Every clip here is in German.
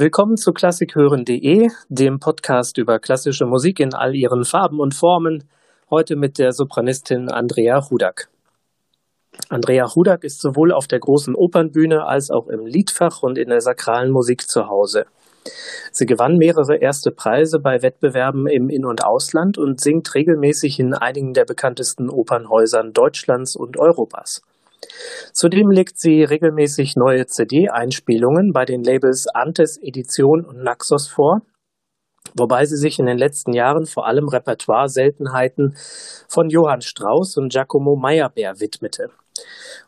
Willkommen zu klassikhören.de, dem Podcast über klassische Musik in all ihren Farben und Formen. Heute mit der Sopranistin Andrea Hudak. Andrea Hudak ist sowohl auf der großen Opernbühne als auch im Liedfach und in der sakralen Musik zu Hause. Sie gewann mehrere erste Preise bei Wettbewerben im In- und Ausland und singt regelmäßig in einigen der bekanntesten Opernhäusern Deutschlands und Europas. Zudem legt sie regelmäßig neue CD-Einspielungen bei den Labels Antes Edition und Naxos vor, wobei sie sich in den letzten Jahren vor allem Repertoire-Seltenheiten von Johann Strauss und Giacomo Meyerbeer widmete.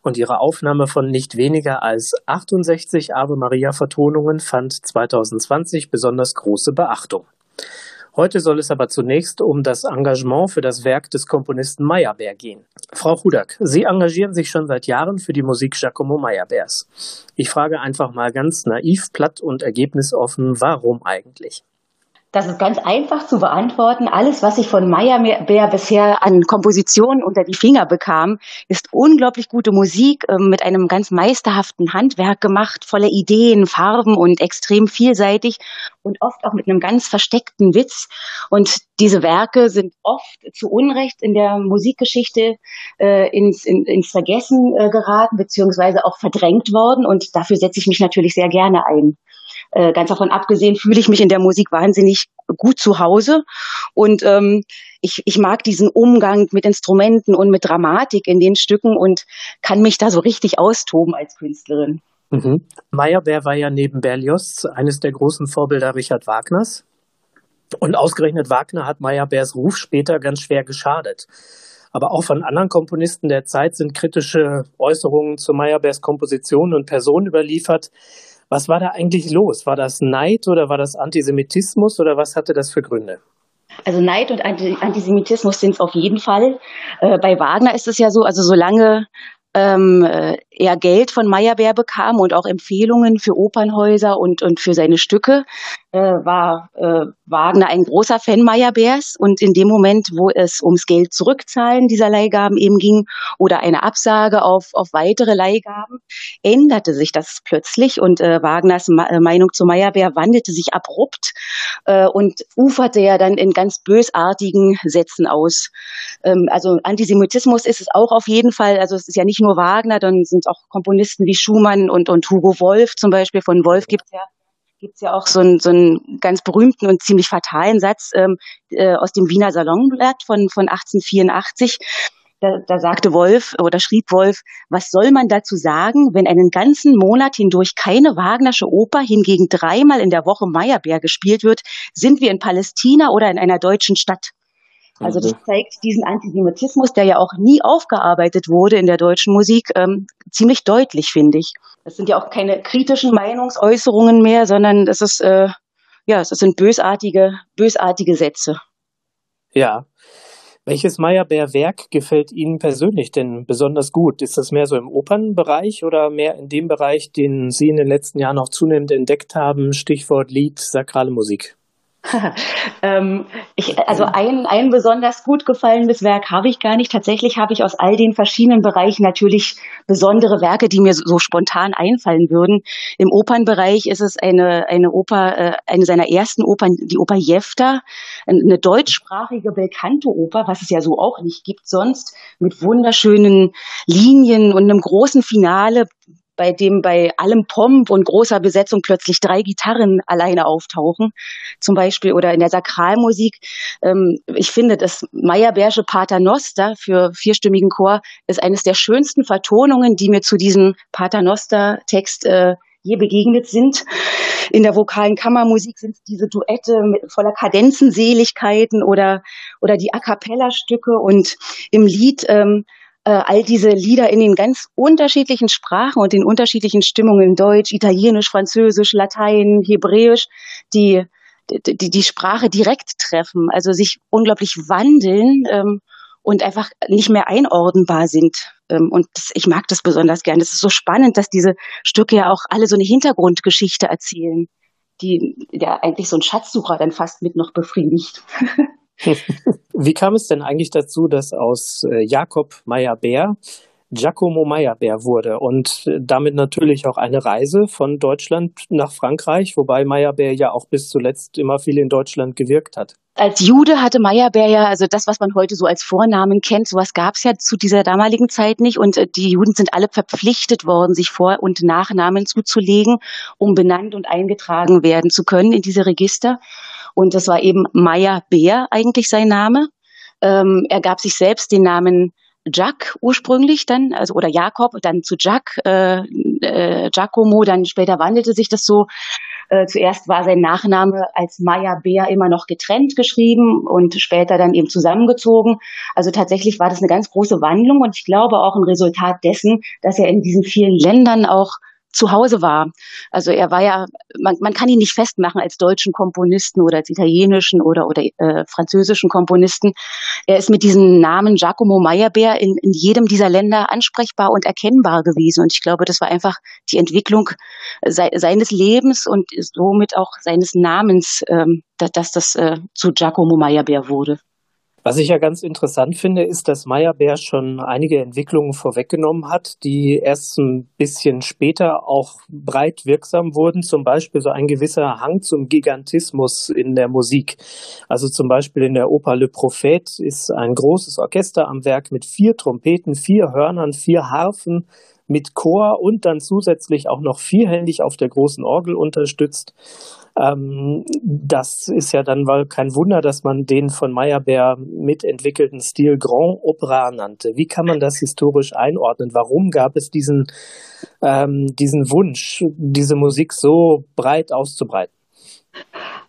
Und ihre Aufnahme von nicht weniger als 68 Ave Maria Vertonungen fand 2020 besonders große Beachtung. Heute soll es aber zunächst um das Engagement für das Werk des Komponisten Meyerbeer gehen. Frau Hudak, Sie engagieren sich schon seit Jahren für die Musik Giacomo Meyerbeers. Ich frage einfach mal ganz naiv, platt und ergebnisoffen, warum eigentlich? Das ist ganz einfach zu beantworten. Alles, was ich von Meyerbeer bisher an Kompositionen unter die Finger bekam, ist unglaublich gute Musik äh, mit einem ganz meisterhaften Handwerk gemacht, voller Ideen, Farben und extrem vielseitig und oft auch mit einem ganz versteckten Witz. Und diese Werke sind oft zu Unrecht in der Musikgeschichte äh, ins, in, ins Vergessen äh, geraten, beziehungsweise auch verdrängt worden. Und dafür setze ich mich natürlich sehr gerne ein. Äh, ganz davon abgesehen fühle ich mich in der Musik wahnsinnig gut zu Hause und ähm, ich, ich mag diesen Umgang mit Instrumenten und mit Dramatik in den Stücken und kann mich da so richtig austoben als Künstlerin. Mhm. Meyerbeer war ja neben Berlioz eines der großen Vorbilder Richard Wagners. Und ausgerechnet Wagner hat Meyerbeers Ruf später ganz schwer geschadet. Aber auch von anderen Komponisten der Zeit sind kritische Äußerungen zu Meyerbeers Komposition und Person überliefert. Was war da eigentlich los? War das Neid oder war das Antisemitismus oder was hatte das für Gründe? Also Neid und Antisemitismus sind es auf jeden Fall. Äh, bei Wagner ist es ja so, also solange ähm, äh, er Geld von Meyerbeer bekam und auch Empfehlungen für Opernhäuser und, und für seine Stücke, äh, war äh, Wagner ein großer Fan Meyerbeers. Und in dem Moment, wo es ums Geld zurückzahlen dieser Leihgaben eben ging oder eine Absage auf, auf weitere Leihgaben, änderte sich das plötzlich und äh, Wagners Ma äh, Meinung zu Meyerbeer wandelte sich abrupt äh, und uferte ja dann in ganz bösartigen Sätzen aus. Ähm, also Antisemitismus ist es auch auf jeden Fall. Also es ist ja nicht nur Wagner, dann auch Komponisten wie Schumann und, und Hugo Wolf zum Beispiel. Von Wolf gibt es ja gibt's ja auch so einen, so einen ganz berühmten und ziemlich fatalen Satz ähm, äh, aus dem Wiener Salonblatt von, von 1884. Da, da sagte Wolf oder schrieb Wolf, was soll man dazu sagen, wenn einen ganzen Monat hindurch keine Wagnersche Oper, hingegen dreimal in der Woche Meyerbeer gespielt wird, sind wir in Palästina oder in einer deutschen Stadt. Also das mhm. zeigt diesen Antisemitismus, der ja auch nie aufgearbeitet wurde in der deutschen Musik, ähm, ziemlich deutlich, finde ich. Das sind ja auch keine kritischen Meinungsäußerungen mehr, sondern das ist äh, ja, das sind bösartige, bösartige Sätze. Ja. Welches Meyerbeer-Werk gefällt Ihnen persönlich denn besonders gut? Ist das mehr so im Opernbereich oder mehr in dem Bereich, den Sie in den letzten Jahren auch zunehmend entdeckt haben? Stichwort Lied, sakrale Musik. ähm, ich, also ein, ein besonders gut gefallenes Werk habe ich gar nicht. Tatsächlich habe ich aus all den verschiedenen Bereichen natürlich besondere Werke, die mir so, spontan einfallen würden. Im Opernbereich ist es eine, eine Oper, äh, eine seiner ersten Opern, die Oper Jefta, eine deutschsprachige Belcanto-Oper, was es ja so auch nicht gibt sonst, mit wunderschönen Linien und einem großen Finale, bei dem bei allem Pomp und großer Besetzung plötzlich drei Gitarren alleine auftauchen, zum Beispiel, oder in der Sakralmusik. Ähm, ich finde, das Meyerbeersche Paternoster für vierstimmigen Chor ist eines der schönsten Vertonungen, die mir zu diesem Paternoster-Text äh, je begegnet sind. In der vokalen Kammermusik sind es diese Duette mit voller Kadenzenseligkeiten oder, oder die A cappella-Stücke und im Lied ähm, äh, all diese Lieder in den ganz unterschiedlichen Sprachen und den unterschiedlichen Stimmungen, Deutsch, Italienisch, Französisch, Latein, Hebräisch, die die, die Sprache direkt treffen, also sich unglaublich wandeln ähm, und einfach nicht mehr einordnbar sind. Ähm, und das, ich mag das besonders gern. Es ist so spannend, dass diese Stücke ja auch alle so eine Hintergrundgeschichte erzählen, die ja eigentlich so ein Schatzsucher dann fast mit noch befriedigt. Wie kam es denn eigentlich dazu, dass aus äh, Jakob Meyer-Bär Giacomo Meyerbeer wurde und damit natürlich auch eine Reise von Deutschland nach Frankreich, wobei Meyerbeer ja auch bis zuletzt immer viel in Deutschland gewirkt hat. Als Jude hatte Meyerbeer ja, also das, was man heute so als Vornamen kennt, sowas gab es ja zu dieser damaligen Zeit nicht. Und äh, die Juden sind alle verpflichtet worden, sich Vor- und Nachnamen zuzulegen, um benannt und eingetragen werden zu können in diese Register. Und das war eben Meyerbeer eigentlich sein Name. Ähm, er gab sich selbst den Namen Jack ursprünglich dann, also oder Jakob, dann zu Jack, äh, äh, Giacomo, dann später wandelte sich das so. Äh, zuerst war sein Nachname als Maya Bär immer noch getrennt geschrieben und später dann eben zusammengezogen. Also tatsächlich war das eine ganz große Wandlung und ich glaube auch ein Resultat dessen, dass er in diesen vielen Ländern auch zu Hause war. Also er war ja, man, man kann ihn nicht festmachen als deutschen Komponisten oder als italienischen oder, oder äh, französischen Komponisten. Er ist mit diesem Namen Giacomo Meyerbeer in, in jedem dieser Länder ansprechbar und erkennbar gewesen. Und ich glaube, das war einfach die Entwicklung se seines Lebens und somit auch seines Namens, ähm, dass, dass das äh, zu Giacomo Meyerbeer wurde. Was ich ja ganz interessant finde, ist, dass Meyerbeer schon einige Entwicklungen vorweggenommen hat, die erst ein bisschen später auch breit wirksam wurden. Zum Beispiel so ein gewisser Hang zum Gigantismus in der Musik. Also zum Beispiel in der Oper Le Prophète ist ein großes Orchester am Werk mit vier Trompeten, vier Hörnern, vier Harfen, mit Chor und dann zusätzlich auch noch vierhändig auf der großen Orgel unterstützt. Ähm, das ist ja dann wohl kein Wunder, dass man den von Meyerbeer mitentwickelten Stil Grand Opera nannte. Wie kann man das historisch einordnen? Warum gab es diesen, ähm, diesen Wunsch, diese Musik so breit auszubreiten?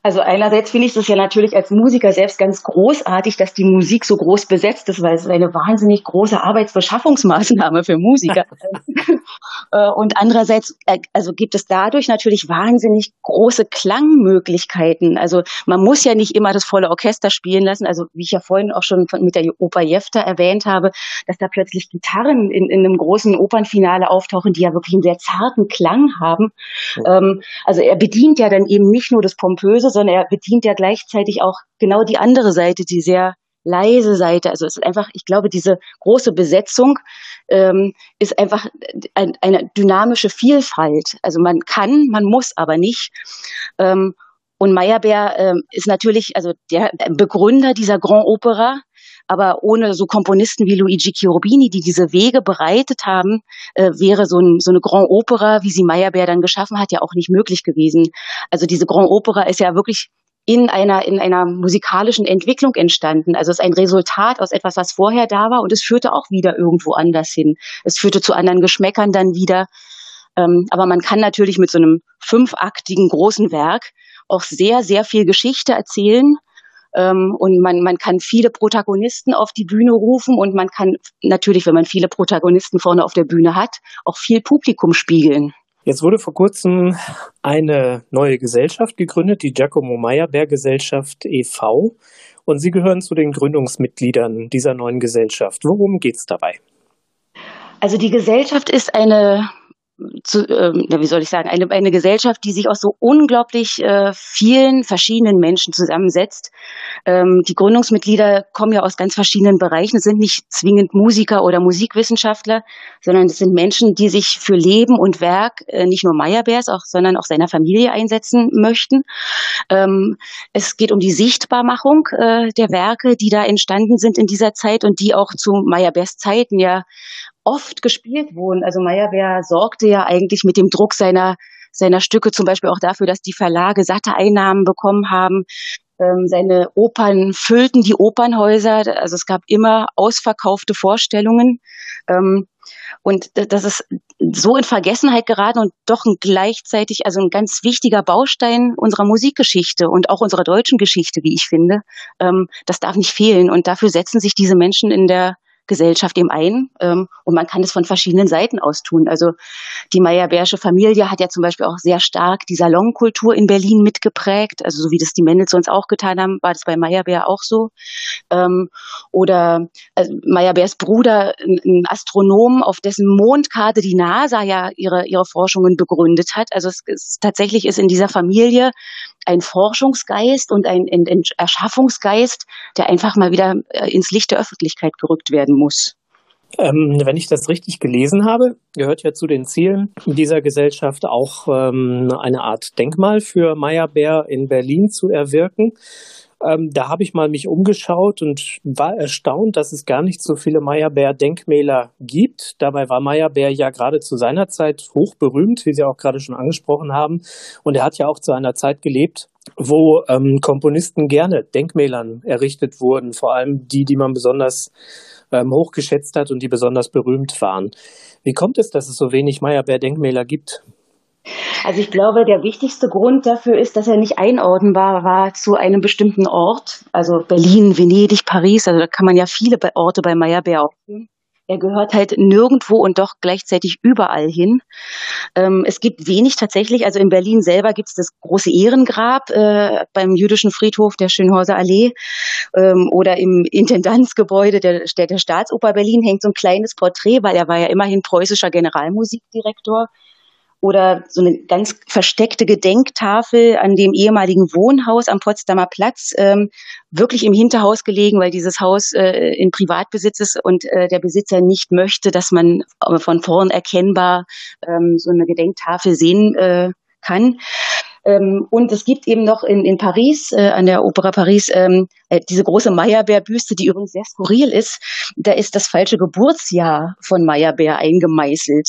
Also einerseits finde ich das ja natürlich als Musiker selbst ganz großartig, dass die Musik so groß besetzt ist, weil es eine wahnsinnig große Arbeitsbeschaffungsmaßnahme für Musiker. Äh, und andererseits, äh, also gibt es dadurch natürlich wahnsinnig große Klangmöglichkeiten. Also man muss ja nicht immer das volle Orchester spielen lassen. Also wie ich ja vorhin auch schon mit der Oper Jefta erwähnt habe, dass da plötzlich Gitarren in, in einem großen Opernfinale auftauchen, die ja wirklich einen sehr zarten Klang haben. Ja. Ähm, also er bedient ja dann eben nicht nur das Pompöse, sondern er bedient ja gleichzeitig auch genau die andere Seite, die sehr leise Seite. Also es ist einfach, ich glaube, diese große Besetzung ähm, ist einfach ein, eine dynamische Vielfalt. Also man kann, man muss aber nicht. Ähm, und Meyerbeer ähm, ist natürlich also der Begründer dieser Grand Opera, aber ohne so Komponisten wie Luigi Cherubini, die diese Wege bereitet haben, äh, wäre so, ein, so eine Grand Opera, wie sie Meyerbeer dann geschaffen hat, ja auch nicht möglich gewesen. Also diese Grand Opera ist ja wirklich in einer, in einer musikalischen Entwicklung entstanden. Also es ist ein Resultat aus etwas, was vorher da war und es führte auch wieder irgendwo anders hin. Es führte zu anderen Geschmäckern dann wieder. Ähm, aber man kann natürlich mit so einem fünfaktigen großen Werk auch sehr, sehr viel Geschichte erzählen. Ähm, und man, man kann viele Protagonisten auf die Bühne rufen und man kann natürlich, wenn man viele Protagonisten vorne auf der Bühne hat, auch viel Publikum spiegeln. Jetzt wurde vor kurzem eine neue Gesellschaft gegründet, die Giacomo Meyerberg Gesellschaft e.V. Und Sie gehören zu den Gründungsmitgliedern dieser neuen Gesellschaft. Worum geht es dabei? Also die Gesellschaft ist eine zu, ähm, wie soll ich sagen, eine, eine Gesellschaft, die sich aus so unglaublich äh, vielen verschiedenen Menschen zusammensetzt. Ähm, die Gründungsmitglieder kommen ja aus ganz verschiedenen Bereichen. Es sind nicht zwingend Musiker oder Musikwissenschaftler, sondern es sind Menschen, die sich für Leben und Werk äh, nicht nur Meyerbeers, auch, sondern auch seiner Familie einsetzen möchten. Ähm, es geht um die Sichtbarmachung äh, der Werke, die da entstanden sind in dieser Zeit und die auch zu Meyerbeers Zeiten ja oft gespielt wurden. Also Meyerbeer sorgte ja eigentlich mit dem Druck seiner seiner Stücke zum Beispiel auch dafür, dass die Verlage satte Einnahmen bekommen haben. Ähm, seine Opern füllten die Opernhäuser. Also es gab immer ausverkaufte Vorstellungen. Ähm, und das ist so in Vergessenheit geraten und doch ein gleichzeitig, also ein ganz wichtiger Baustein unserer Musikgeschichte und auch unserer deutschen Geschichte, wie ich finde. Ähm, das darf nicht fehlen. Und dafür setzen sich diese Menschen in der Gesellschaft eben ein. Ähm, und man kann es von verschiedenen Seiten aus tun. Also die Meyerbeersche Familie hat ja zum Beispiel auch sehr stark die Salonkultur in Berlin mitgeprägt. Also so wie das die Mendelssohns auch getan haben, war das bei Meyerbeer auch so. Ähm, oder also Meyerbeers Bruder, ein Astronom, auf dessen Mondkarte die NASA ja ihre, ihre Forschungen begründet hat. Also es, es tatsächlich ist in dieser Familie ein Forschungsgeist und ein, ein Erschaffungsgeist, der einfach mal wieder äh, ins Licht der Öffentlichkeit gerückt werden muss. Ähm, wenn ich das richtig gelesen habe, gehört ja zu den Zielen dieser Gesellschaft auch ähm, eine Art Denkmal für Meyerbeer in Berlin zu erwirken. Ähm, da habe ich mal mich umgeschaut und war erstaunt, dass es gar nicht so viele Meyerbeer-Denkmäler gibt. Dabei war Meyerbeer ja gerade zu seiner Zeit hoch berühmt, wie Sie auch gerade schon angesprochen haben. Und er hat ja auch zu einer Zeit gelebt, wo ähm, Komponisten gerne Denkmälern errichtet wurden, vor allem die, die man besonders ähm, hochgeschätzt hat und die besonders berühmt waren. Wie kommt es, dass es so wenig Meyerbeer-Denkmäler gibt? Also ich glaube, der wichtigste Grund dafür ist, dass er nicht einordnbar war zu einem bestimmten Ort. Also Berlin, Venedig, Paris, also da kann man ja viele Orte bei Meyerbeer aufnehmen. Er gehört halt nirgendwo und doch gleichzeitig überall hin. Ähm, es gibt wenig tatsächlich, also in Berlin selber gibt es das große Ehrengrab äh, beim jüdischen Friedhof der Schönhauser Allee ähm, oder im Intendanzgebäude der, der, der Staatsoper Berlin hängt so ein kleines Porträt, weil er war ja immerhin preußischer Generalmusikdirektor oder so eine ganz versteckte Gedenktafel an dem ehemaligen Wohnhaus am Potsdamer Platz, ähm, wirklich im Hinterhaus gelegen, weil dieses Haus äh, in Privatbesitz ist und äh, der Besitzer nicht möchte, dass man von vorn erkennbar ähm, so eine Gedenktafel sehen äh, kann. Ähm, und es gibt eben noch in, in Paris, äh, an der Opera Paris, ähm, äh, diese große Meyerbeer-Büste, die übrigens sehr skurril ist. Da ist das falsche Geburtsjahr von Meyerbeer eingemeißelt.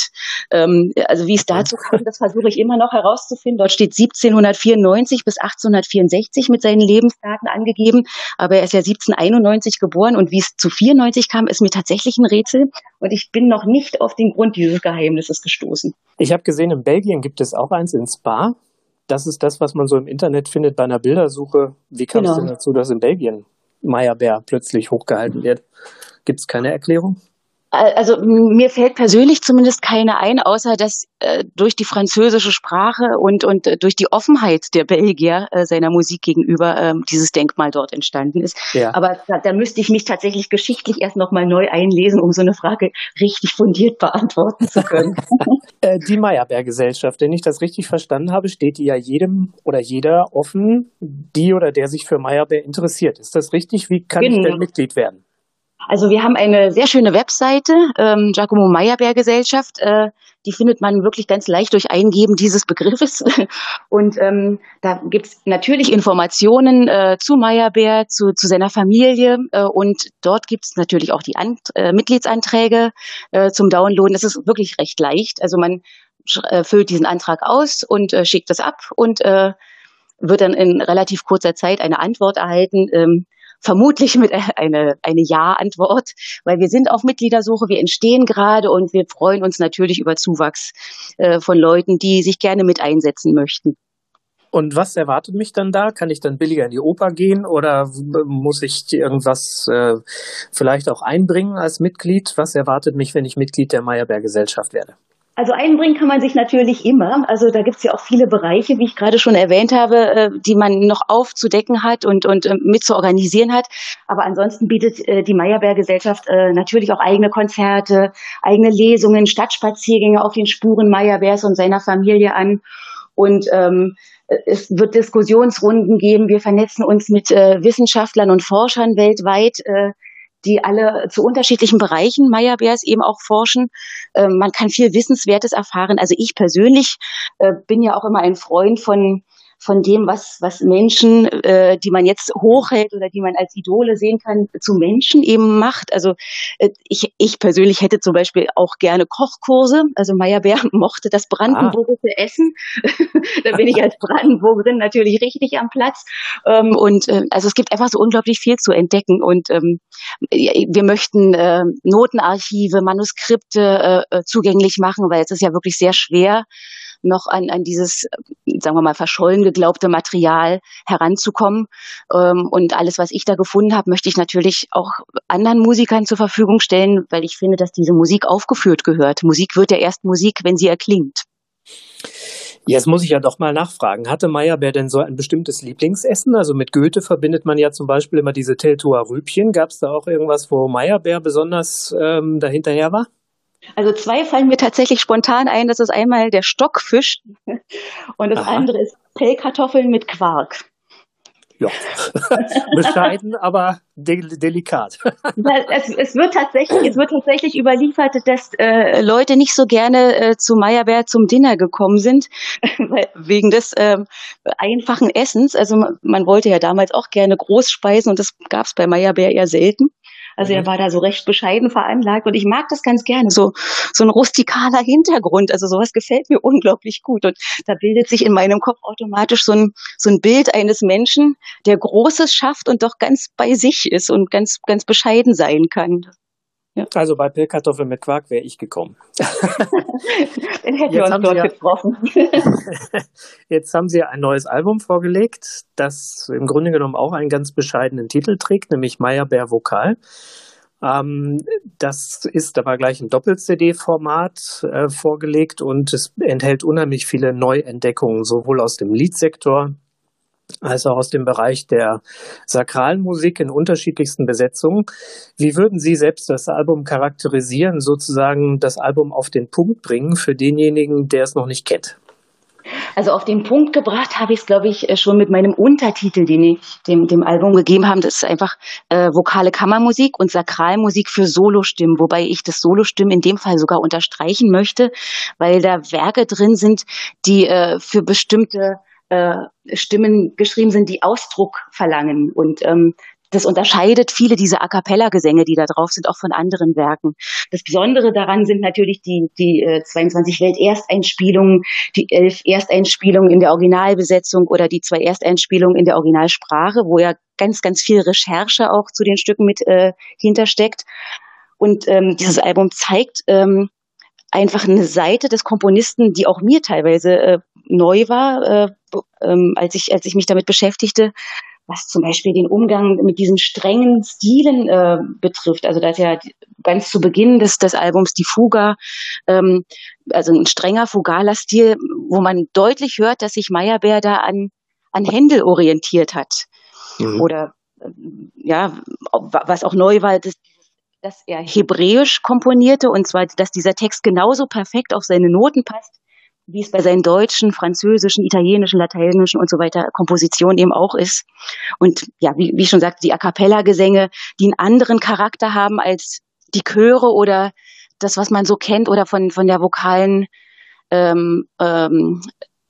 Ähm, also wie es dazu kam, das versuche ich immer noch herauszufinden. Dort steht 1794 bis 1864 mit seinen Lebensdaten angegeben, aber er ist ja 1791 geboren und wie es zu 94 kam, ist mir tatsächlich ein Rätsel und ich bin noch nicht auf den Grund dieses Geheimnisses gestoßen. Ich habe gesehen, in Belgien gibt es auch eins in Spa das ist das, was man so im Internet findet bei einer Bildersuche. Wie kam es genau. denn dazu, dass in Belgien Meyerbeer plötzlich hochgehalten wird? Gibt es keine Erklärung? Also mir fällt persönlich zumindest keine ein, außer dass äh, durch die französische Sprache und, und äh, durch die Offenheit der Belgier äh, seiner Musik gegenüber ähm, dieses Denkmal dort entstanden ist. Ja. Aber da, da müsste ich mich tatsächlich geschichtlich erst nochmal neu einlesen, um so eine Frage richtig fundiert beantworten zu können. Äh, die Meyerbeer-Gesellschaft, wenn ich das richtig verstanden habe, steht die ja jedem oder jeder offen, die oder der sich für Meyerbeer interessiert. Ist das richtig? Wie kann genau. ich denn Mitglied werden? Also wir haben eine sehr schöne Webseite, ähm, Giacomo Meyerbeer Gesellschaft. Äh, die findet man wirklich ganz leicht durch Eingeben dieses Begriffes. Und ähm, da gibt's natürlich Informationen äh, zu Meyerbeer, zu, zu seiner Familie. Äh, und dort gibt's natürlich auch die Ant äh, Mitgliedsanträge äh, zum Downloaden. Das ist wirklich recht leicht. Also man äh, füllt diesen Antrag aus und äh, schickt das ab und äh, wird dann in relativ kurzer Zeit eine Antwort erhalten. Ähm, vermutlich mit eine, eine Ja-Antwort, weil wir sind auf Mitgliedersuche, wir entstehen gerade und wir freuen uns natürlich über Zuwachs äh, von Leuten, die sich gerne mit einsetzen möchten. Und was erwartet mich dann da? Kann ich dann billiger in die Oper gehen oder muss ich irgendwas äh, vielleicht auch einbringen als Mitglied? Was erwartet mich, wenn ich Mitglied der Meyerbeer Gesellschaft werde? Also einbringen kann man sich natürlich immer. Also da gibt es ja auch viele Bereiche, wie ich gerade schon erwähnt habe, äh, die man noch aufzudecken hat und, und äh, mit zu organisieren hat. Aber ansonsten bietet äh, die Meyerbeer Gesellschaft natürlich auch eigene Konzerte, eigene Lesungen, Stadtspaziergänge auf den Spuren Meyerbeers und seiner Familie an. Und ähm, es wird Diskussionsrunden geben. Wir vernetzen uns mit äh, Wissenschaftlern und Forschern weltweit, äh, die alle zu unterschiedlichen Bereichen Meyerbeers eben auch forschen. Ähm, man kann viel Wissenswertes erfahren. Also ich persönlich äh, bin ja auch immer ein Freund von von dem, was, was Menschen, äh, die man jetzt hochhält oder die man als Idole sehen kann, zu Menschen eben macht. Also äh, ich, ich persönlich hätte zum Beispiel auch gerne Kochkurse. Also Meyerbeer mochte das brandenburgische ah. Essen. da bin ich als Brandenburgerin natürlich richtig am Platz. Ähm, und äh, also es gibt einfach so unglaublich viel zu entdecken. Und ähm, wir möchten äh, Notenarchive, Manuskripte äh, zugänglich machen, weil es ist ja wirklich sehr schwer, noch an, an dieses, sagen wir mal, verschollen geglaubte Material heranzukommen. Ähm, und alles, was ich da gefunden habe, möchte ich natürlich auch anderen Musikern zur Verfügung stellen, weil ich finde, dass diese Musik aufgeführt gehört. Musik wird ja erst Musik, wenn sie erklingt. Jetzt muss ich ja doch mal nachfragen. Hatte Meyerbeer denn so ein bestimmtes Lieblingsessen? Also mit Goethe verbindet man ja zum Beispiel immer diese Teltower Rübchen. Gab es da auch irgendwas, wo Meyerbeer besonders ähm, dahinterher war? Also zwei fallen mir tatsächlich spontan ein. Das ist einmal der Stockfisch und das Aha. andere ist Pellkartoffeln mit Quark. ja, bescheiden, aber de delikat. es, es, wird tatsächlich, es wird tatsächlich überliefert, dass äh, Leute nicht so gerne äh, zu Meyerbeer zum Dinner gekommen sind, wegen des äh, einfachen Essens. Also man wollte ja damals auch gerne Großspeisen und das gab es bei Meyerbeer eher selten. Also mhm. er war da so recht bescheiden veranlagt und ich mag das ganz gerne, so, so ein rustikaler Hintergrund. Also sowas gefällt mir unglaublich gut und da bildet sich in meinem Kopf automatisch so ein, so ein Bild eines Menschen, der Großes schafft und doch ganz bei sich ist und ganz, ganz bescheiden sein kann. Ja. Also bei Pillkartoffel mit Quark wäre ich gekommen. Dann hätten wir uns dort ja, getroffen. jetzt haben Sie ein neues Album vorgelegt, das im Grunde genommen auch einen ganz bescheidenen Titel trägt, nämlich Meyerbeer Vokal. Ähm, das ist aber gleich ein Doppel-CD-Format äh, vorgelegt und es enthält unheimlich viele Neuentdeckungen, sowohl aus dem Liedsektor also aus dem Bereich der sakralen Musik in unterschiedlichsten Besetzungen. Wie würden Sie selbst das Album charakterisieren, sozusagen das Album auf den Punkt bringen für denjenigen, der es noch nicht kennt? Also auf den Punkt gebracht habe ich es, glaube ich, äh, schon mit meinem Untertitel, den ich dem, dem Album gegeben habe. Das ist einfach äh, vokale Kammermusik und Sakralmusik für Solostimmen, wobei ich das Solostimmen in dem Fall sogar unterstreichen möchte, weil da Werke drin sind, die äh, für bestimmte äh, Stimmen geschrieben sind, die Ausdruck verlangen. Und ähm, das unterscheidet viele dieser A cappella-Gesänge, die da drauf sind, auch von anderen Werken. Das Besondere daran sind natürlich die, die äh, 22 Welt-Ersteinspielungen, die elf Ersteinspielungen in der Originalbesetzung oder die zwei Ersteinspielungen in der Originalsprache, wo ja ganz, ganz viel Recherche auch zu den Stücken mit äh, hintersteckt. Und ähm, dieses Album zeigt ähm, einfach eine Seite des Komponisten, die auch mir teilweise äh, neu war, äh, ähm, als ich als ich mich damit beschäftigte, was zum Beispiel den Umgang mit diesen strengen Stilen äh, betrifft. Also da ist ja ganz zu Beginn des, des Albums die Fuga, ähm, also ein strenger fugaler Stil, wo man deutlich hört, dass sich Meyerbeer da an, an Händel orientiert hat. Mhm. Oder äh, ja, was auch neu war, das, dass er hebräisch komponierte und zwar, dass dieser Text genauso perfekt auf seine Noten passt, wie es bei seinen deutschen, französischen, italienischen, lateinischen und so weiter Kompositionen eben auch ist. Und ja, wie, wie schon sagte, die A cappella-Gesänge, die einen anderen Charakter haben als die Chöre oder das, was man so kennt oder von, von der vokalen ähm, ähm,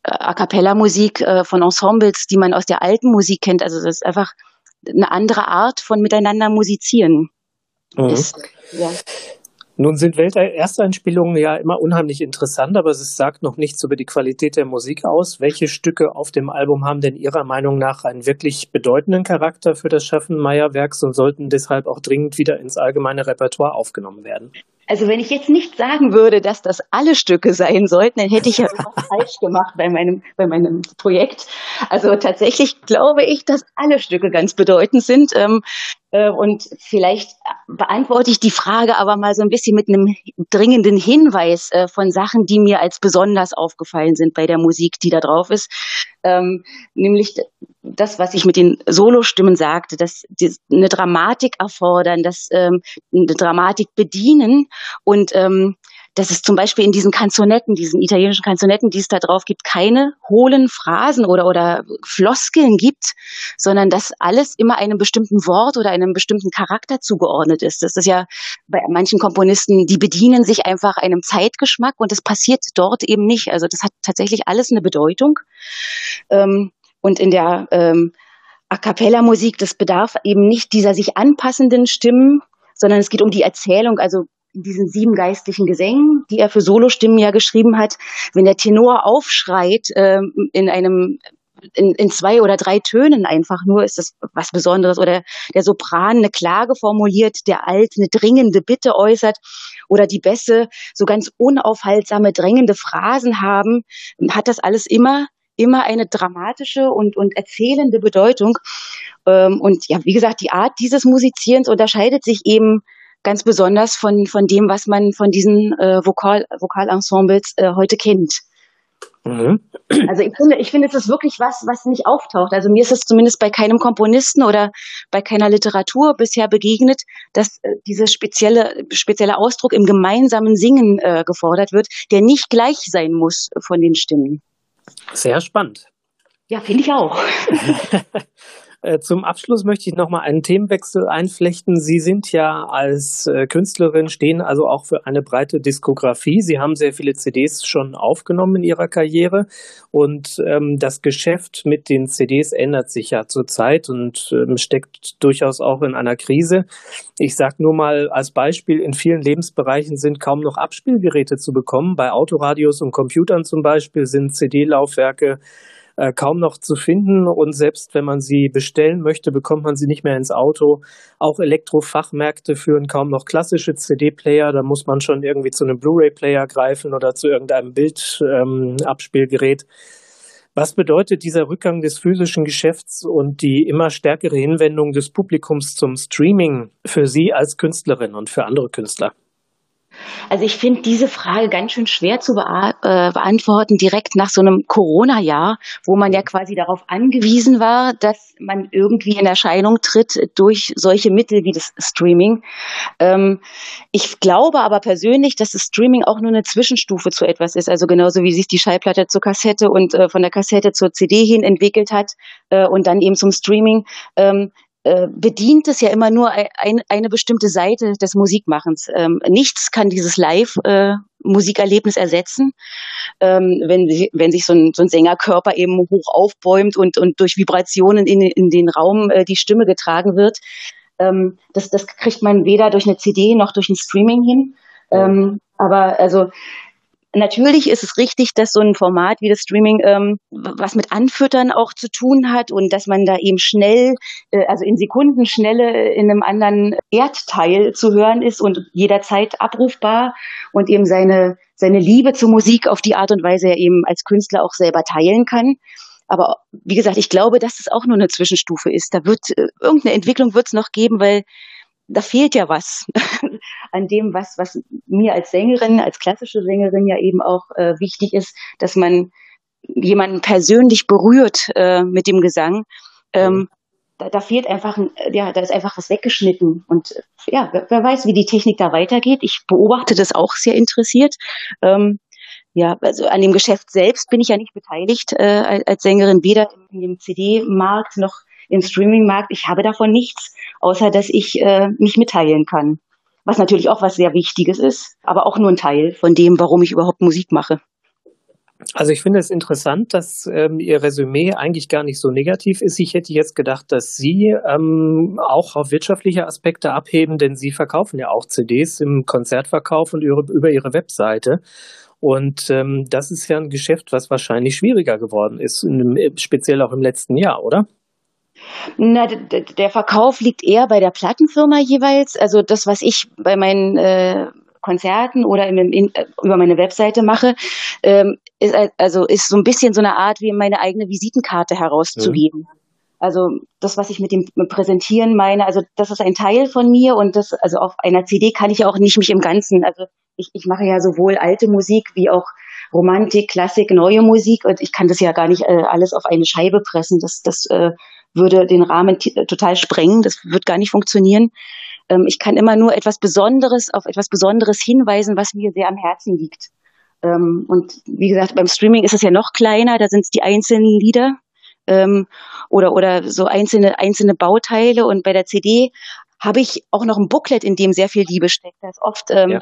A cappella-Musik äh, von Ensembles, die man aus der alten Musik kennt. Also das ist einfach eine andere Art von miteinander musizieren. Mhm. Ist, ja. Nun sind Weltersteinspielungen ja immer unheimlich interessant, aber es sagt noch nichts über die Qualität der Musik aus. Welche Stücke auf dem Album haben denn Ihrer Meinung nach einen wirklich bedeutenden Charakter für das Schaffen Meyerwerks und sollten deshalb auch dringend wieder ins allgemeine Repertoire aufgenommen werden? Also wenn ich jetzt nicht sagen würde, dass das alle Stücke sein sollten, dann hätte ich ja was falsch gemacht bei meinem, bei meinem Projekt. Also tatsächlich glaube ich, dass alle Stücke ganz bedeutend sind. Ähm, äh, und vielleicht beantworte ich die Frage aber mal so ein bisschen mit einem dringenden Hinweis äh, von Sachen, die mir als besonders aufgefallen sind bei der Musik, die da drauf ist. Ähm, nämlich das, was ich mit den Solostimmen sagte, dass die eine Dramatik erfordern, dass ähm, eine Dramatik bedienen und ähm, dass es zum Beispiel in diesen Kanzonetten, diesen italienischen Kanzonetten, die es da drauf gibt, keine hohlen Phrasen oder, oder Floskeln gibt, sondern dass alles immer einem bestimmten Wort oder einem bestimmten Charakter zugeordnet ist. Das ist ja bei manchen Komponisten, die bedienen sich einfach einem Zeitgeschmack und das passiert dort eben nicht. Also das hat tatsächlich alles eine Bedeutung. Ähm, und in der ähm, A cappella Musik, das bedarf eben nicht dieser sich anpassenden Stimmen, sondern es geht um die Erzählung. Also in diesen sieben geistlichen Gesängen, die er für Solostimmen ja geschrieben hat, wenn der Tenor aufschreit äh, in einem in, in zwei oder drei Tönen einfach nur ist das was Besonderes. Oder der Sopran eine Klage formuliert, der Alt eine dringende Bitte äußert. Oder die Bässe so ganz unaufhaltsame drängende Phrasen haben, hat das alles immer immer eine dramatische und, und erzählende Bedeutung. Ähm, und ja, wie gesagt, die Art dieses Musizierens unterscheidet sich eben ganz besonders von, von dem, was man von diesen äh, Vokal, Vokalensembles äh, heute kennt. Mhm. Also ich finde, ich finde, es ist wirklich was, was nicht auftaucht. Also mir ist es zumindest bei keinem Komponisten oder bei keiner Literatur bisher begegnet, dass äh, dieser spezielle, spezielle Ausdruck im gemeinsamen Singen äh, gefordert wird, der nicht gleich sein muss von den Stimmen. Sehr spannend. Ja, finde ich auch. Äh, zum Abschluss möchte ich nochmal einen Themenwechsel einflechten. Sie sind ja als äh, Künstlerin, stehen also auch für eine breite Diskografie. Sie haben sehr viele CDs schon aufgenommen in Ihrer Karriere und ähm, das Geschäft mit den CDs ändert sich ja zurzeit und ähm, steckt durchaus auch in einer Krise. Ich sage nur mal als Beispiel, in vielen Lebensbereichen sind kaum noch Abspielgeräte zu bekommen. Bei Autoradios und Computern zum Beispiel sind CD-Laufwerke äh, kaum noch zu finden und selbst wenn man sie bestellen möchte, bekommt man sie nicht mehr ins Auto. Auch Elektrofachmärkte führen kaum noch klassische CD-Player, da muss man schon irgendwie zu einem Blu-ray-Player greifen oder zu irgendeinem Bildabspielgerät. Ähm, was bedeutet dieser Rückgang des physischen Geschäfts und die immer stärkere Hinwendung des Publikums zum Streaming für Sie als Künstlerin und für andere Künstler? Also ich finde diese Frage ganz schön schwer zu äh, beantworten, direkt nach so einem Corona-Jahr, wo man ja quasi darauf angewiesen war, dass man irgendwie in Erscheinung tritt durch solche Mittel wie das Streaming. Ähm, ich glaube aber persönlich, dass das Streaming auch nur eine Zwischenstufe zu etwas ist. Also genauso wie sich die Schallplatte zur Kassette und äh, von der Kassette zur CD hin entwickelt hat äh, und dann eben zum Streaming. Ähm, äh, bedient es ja immer nur ein, eine bestimmte Seite des Musikmachens. Ähm, nichts kann dieses Live-Musikerlebnis äh, ersetzen, ähm, wenn, wenn sich so ein, so ein Sängerkörper eben hoch aufbäumt und, und durch Vibrationen in, in den Raum äh, die Stimme getragen wird. Ähm, das, das kriegt man weder durch eine CD noch durch ein Streaming hin. Ähm, aber also Natürlich ist es richtig, dass so ein Format wie das Streaming ähm, was mit Anfüttern auch zu tun hat und dass man da eben schnell, äh, also in Sekundenschnelle in einem anderen Erdteil zu hören ist und jederzeit abrufbar und eben seine, seine Liebe zur Musik auf die Art und Weise eben als Künstler auch selber teilen kann. Aber wie gesagt, ich glaube, dass es auch nur eine Zwischenstufe ist. Da wird äh, irgendeine Entwicklung wird es noch geben, weil da fehlt ja was an dem, was, was mir als Sängerin, als klassische Sängerin ja eben auch äh, wichtig ist, dass man jemanden persönlich berührt äh, mit dem Gesang. Ähm, da, da fehlt einfach, ja, da ist einfach was weggeschnitten. Und ja, wer, wer weiß, wie die Technik da weitergeht. Ich beobachte das auch sehr interessiert. Ähm, ja, also an dem Geschäft selbst bin ich ja nicht beteiligt äh, als Sängerin, weder in dem CD-Markt noch im Streaming-Markt. Ich habe davon nichts, außer dass ich äh, mich mitteilen kann. Was natürlich auch was sehr Wichtiges ist, aber auch nur ein Teil von dem, warum ich überhaupt Musik mache. Also ich finde es interessant, dass ähm, Ihr Resümee eigentlich gar nicht so negativ ist. Ich hätte jetzt gedacht, dass Sie ähm, auch auf wirtschaftliche Aspekte abheben, denn Sie verkaufen ja auch CDs im Konzertverkauf und über, über Ihre Webseite. Und ähm, das ist ja ein Geschäft, was wahrscheinlich schwieriger geworden ist, speziell auch im letzten Jahr, oder? Na, der Verkauf liegt eher bei der Plattenfirma jeweils. Also das, was ich bei meinen äh, Konzerten oder im, in, über meine Webseite mache, ähm, ist also ist so ein bisschen so eine Art wie meine eigene Visitenkarte herauszugeben. Mhm. Also das, was ich mit dem Präsentieren meine, also das ist ein Teil von mir und das, also auf einer CD kann ich auch nicht mich im Ganzen, also ich, ich mache ja sowohl alte Musik wie auch Romantik, Klassik, neue Musik und ich kann das ja gar nicht äh, alles auf eine Scheibe pressen. Das, das äh, würde den Rahmen total sprengen. Das wird gar nicht funktionieren. Ähm, ich kann immer nur etwas Besonderes auf etwas Besonderes hinweisen, was mir sehr am Herzen liegt. Ähm, und wie gesagt, beim Streaming ist es ja noch kleiner. Da sind es die einzelnen Lieder ähm, oder oder so einzelne einzelne Bauteile. Und bei der CD habe ich auch noch ein Booklet, in dem sehr viel Liebe steckt. Da ist oft ähm, ja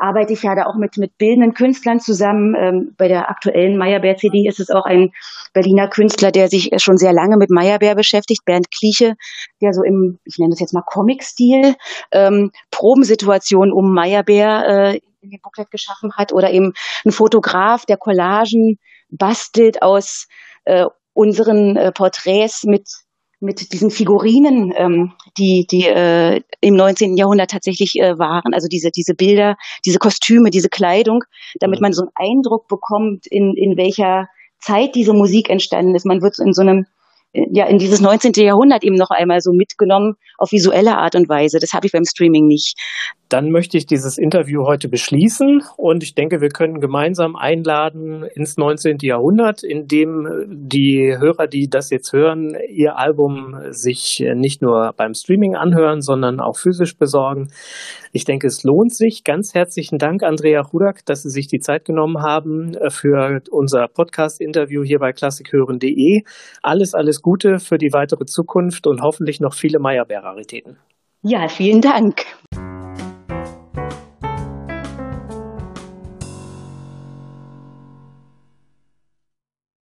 arbeite ich ja da auch mit, mit bildenden Künstlern zusammen. Ähm, bei der aktuellen Meyerbeer-CD ist es auch ein Berliner Künstler, der sich schon sehr lange mit Meyerbeer beschäftigt, Bernd Kliche, der so im, ich nenne das jetzt mal Comic-Stil, ähm, Probensituationen um Meyerbeer äh, in dem Booklet geschaffen hat oder eben ein Fotograf, der Collagen bastelt aus äh, unseren äh, Porträts mit mit diesen Figurinen, ähm, die, die äh, im 19. Jahrhundert tatsächlich äh, waren, also diese, diese Bilder, diese Kostüme, diese Kleidung, damit mhm. man so einen Eindruck bekommt, in, in welcher Zeit diese Musik entstanden ist. Man wird in so einem ja in dieses 19. Jahrhundert eben noch einmal so mitgenommen auf visuelle Art und Weise. Das habe ich beim Streaming nicht. Dann möchte ich dieses Interview heute beschließen und ich denke, wir können gemeinsam einladen ins 19. Jahrhundert, in dem die Hörer, die das jetzt hören, ihr Album sich nicht nur beim Streaming anhören, sondern auch physisch besorgen. Ich denke, es lohnt sich. Ganz herzlichen Dank, Andrea Rudak, dass Sie sich die Zeit genommen haben für unser Podcast-Interview hier bei klassikhören.de. Alles, alles alles Gute für die weitere Zukunft und hoffentlich noch viele Meyerbeer-Raritäten. Ja, vielen Dank.